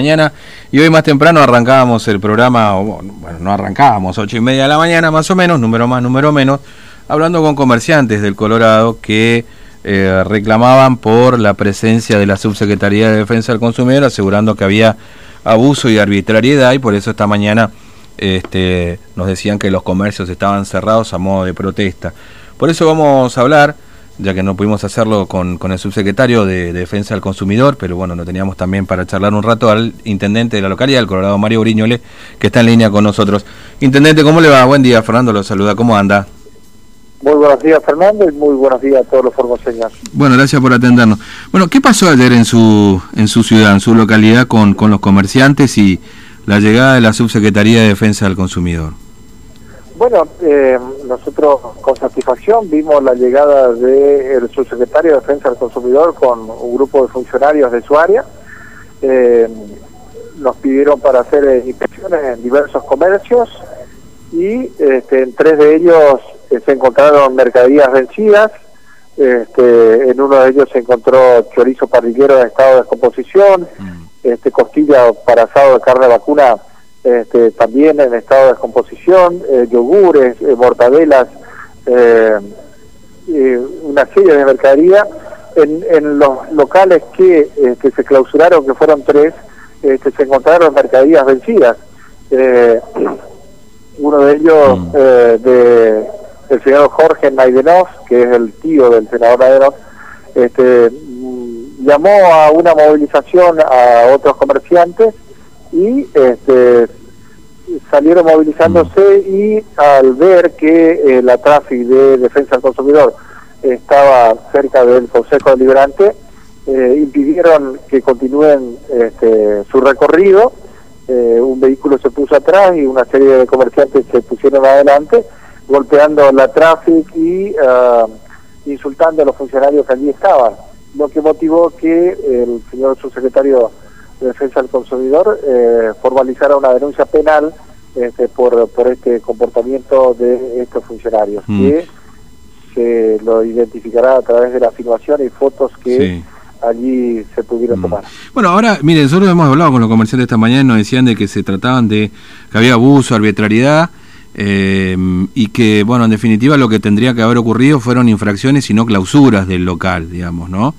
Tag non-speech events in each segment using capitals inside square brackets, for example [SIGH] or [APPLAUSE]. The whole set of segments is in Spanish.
mañana y hoy más temprano arrancábamos el programa, bueno, no arrancábamos, ocho y media de la mañana más o menos, número más, número menos, hablando con comerciantes del Colorado que eh, reclamaban por la presencia de la Subsecretaría de Defensa del Consumidor, asegurando que había abuso y arbitrariedad y por eso esta mañana este, nos decían que los comercios estaban cerrados a modo de protesta. Por eso vamos a hablar ya que no pudimos hacerlo con, con el subsecretario de, Defensa del Consumidor, pero bueno, lo teníamos también para charlar un rato al intendente de la localidad, el Colorado Mario Briñole, que está en línea con nosotros. Intendente, ¿cómo le va? Buen día, Fernando lo saluda, ¿cómo anda? Muy buenos días, Fernando, y muy buenos días a todos los formoseños. Bueno, gracias por atendernos. Bueno, ¿qué pasó ayer en su, en su ciudad, en su localidad, con, con los comerciantes y la llegada de la Subsecretaría de Defensa del Consumidor? Bueno, eh, nosotros con satisfacción vimos la llegada del subsecretario de Defensa del Consumidor con un grupo de funcionarios de su área. Eh, nos pidieron para hacer eh, inspecciones en diversos comercios y este, en tres de ellos se encontraron mercaderías vencidas. Este, en uno de ellos se encontró chorizo parrillero en estado de descomposición, mm. este, costilla para asado de carne vacuna este, también en estado de descomposición, eh, yogures, eh, mortadelas, eh, una serie de mercadería. En, en los locales que, este, se clausuraron, que fueron tres, este, se encontraron mercaderías vencidas. uno de ellos mm. de el señor Jorge Naidenov, que es el tío del senador Naidenov, este, mm, llamó a una movilización a otros comerciantes y este, salieron movilizándose mm. y al ver que eh, la tráfico de defensa del consumidor estaba cerca del Consejo Deliberante, eh, impidieron que continúen este, su recorrido. Eh, un vehículo se puso atrás y una serie de comerciantes se pusieron adelante, golpeando la tráfico y ah, insultando a los funcionarios que allí estaban, lo que motivó que el señor subsecretario de Defensa del Consumidor eh, formalizara una denuncia penal este, por, por este comportamiento de estos funcionarios, mm. que se lo identificará a través de la filmación y fotos que allí se pudieron mm. tomar. Bueno, ahora, miren, nosotros hemos hablado con los comerciantes esta mañana y nos decían de que se trataban de que había abuso, arbitrariedad. Eh, y que, bueno, en definitiva lo que tendría que haber ocurrido fueron infracciones y no clausuras del local, digamos, ¿no?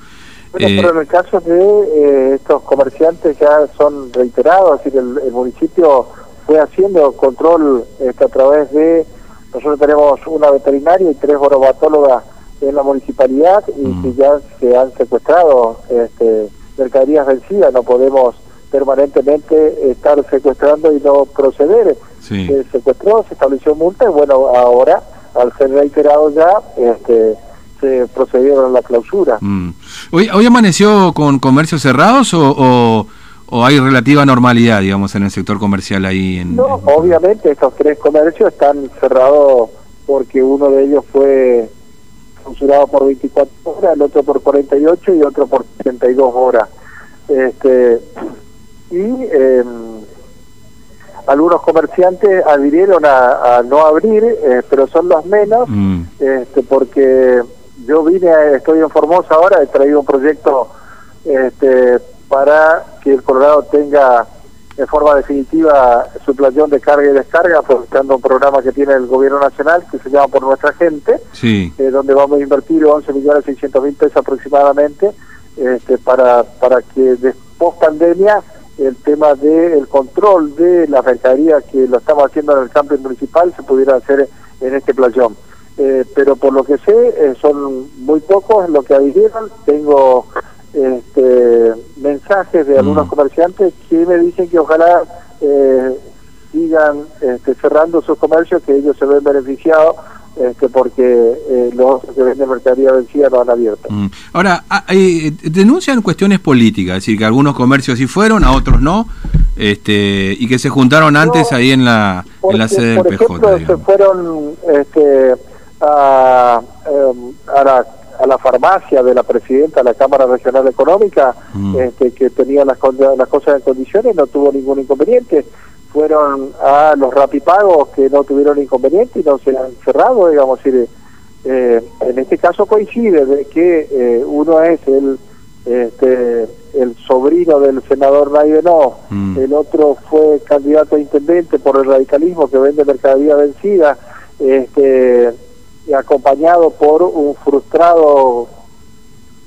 Bueno, eh, pero en el caso de eh, estos comerciantes ya son reiterados, es decir, el, municipio fue haciendo control este, a través de, nosotros tenemos una veterinaria y tres orobatólogas en la municipalidad y mm. que ya se han secuestrado este, mercaderías vencidas, no podemos permanentemente estar secuestrando y no proceder. Se secuestró, se estableció multa y bueno, ahora al ser reiterado ya, este, se procedieron a la clausura. Mm. ¿Hoy, ¿Hoy amaneció con comercios cerrados o, o, hay relativa normalidad, digamos, en el sector comercial ahí? En, no, obviamente estos tres comercios están cerrados porque uno de ellos fue clausurado por 24 horas, el otro por 48 y otro por 32 horas. Este, y eh, algunos comerciantes adhirieron a, no abrir, eh, pero son los menos, mm. este, porque yo vine, estoy en Formosa ahora, he traído un proyecto este, para que el Colorado tenga en forma definitiva su playón de carga y descarga, aprovechando un programa que tiene el gobierno nacional que se llama Por Nuestra Gente, sí. eh, donde vamos a invertir 11 millones 600 mil pesos aproximadamente este, para, para que después pandemia el tema del control de la mercadería que lo estamos haciendo en el campo municipal se pudiera hacer en este playón. Eh, pero por lo que sé eh, son muy pocos lo que adhirieron. Tengo este, mensajes de algunos mm. comerciantes que me dicen que ojalá eh, sigan este, cerrando sus comercios, que ellos se ven beneficiados. Este, porque los que venden mercadería vencida no han abierto. Mm. Ahora, ah, denuncian cuestiones políticas, es decir, que algunos comercios sí fueron, a otros no, este, y que se juntaron antes ahí en la, en la sede del PJ. Ejemplo, se fueron este, a, em, a, la, a la farmacia de la presidenta de la Cámara Regional Económica, mm. este, que tenía las, las cosas en condiciones, no tuvo ningún inconveniente. Fueron a los rapipagos que no tuvieron inconveniente y no se han cerrado, digamos. Eh, en este caso coincide de que eh, uno es el este, el sobrino del senador Naidenov, mm. el otro fue candidato a intendente por el radicalismo que vende mercadería vencida, este, acompañado por un frustrado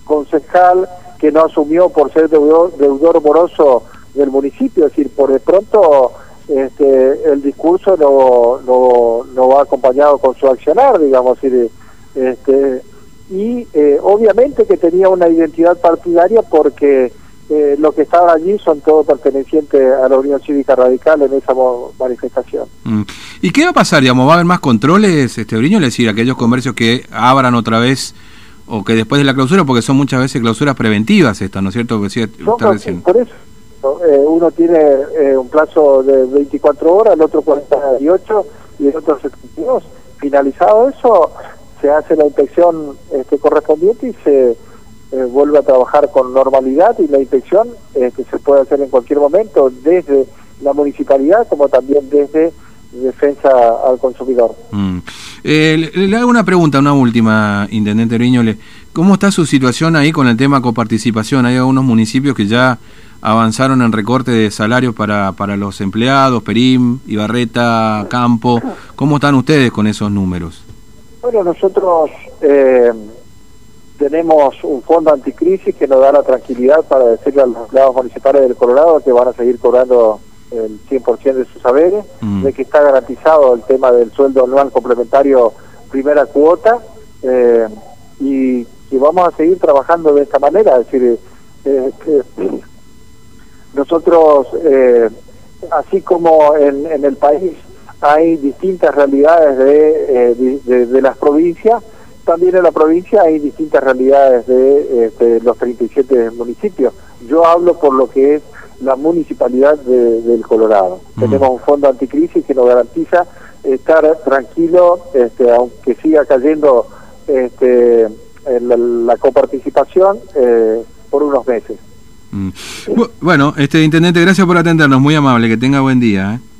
concejal que no asumió por ser deudor, deudor moroso del municipio, es decir, por de pronto este, el discurso no, no, no va acompañado con su accionar, digamos, este, y eh, obviamente que tenía una identidad partidaria porque eh, los que estaban allí son todos pertenecientes a la Unión Cívica Radical en esa manifestación. Mm. ¿Y qué va a pasar, digamos? ¿Va a haber más controles, este Briño? Es decir, aquellos comercios que abran otra vez o que después de la clausura, porque son muchas veces clausuras preventivas estas, ¿no es cierto? Que por eso eh, uno tiene eh, un plazo de 24 horas, el otro 48 y el otro 72. Finalizado eso, se hace la inspección este, correspondiente y se eh, vuelve a trabajar con normalidad y la inspección este, se puede hacer en cualquier momento desde la municipalidad como también desde defensa al consumidor. Mm. le, hago una pregunta, una última, Intendente Riñole. ¿Cómo está su situación ahí con el tema coparticipación? Hay algunos municipios que ya avanzaron en recorte de salarios para, para los empleados, Perim, Ibarreta, Campo. ¿Cómo están ustedes con esos números? Bueno, nosotros eh, tenemos un fondo anticrisis que nos da la tranquilidad para decirle a los empleados municipales del Colorado que van a seguir cobrando el 100% de sus saberes, mm. de que está garantizado el tema del sueldo anual complementario primera cuota eh, y que vamos a seguir trabajando de esta manera, es decir, eh, [CLEARS THROAT] nosotros, eh, así como en, en, el país hay distintas realidades de, eh, de, las provincias, también en la provincia hay distintas realidades de, este, los 37 municipios. Yo hablo por lo que es la municipalidad del Colorado. Mm. Tenemos un fondo anticrisis que nos garantiza estar tranquilo, este, aunque siga cayendo este, la, la coparticipación eh, por unos meses. Mm. Bueno, este intendente, gracias por atendernos, muy amable, que tenga buen día. ¿eh?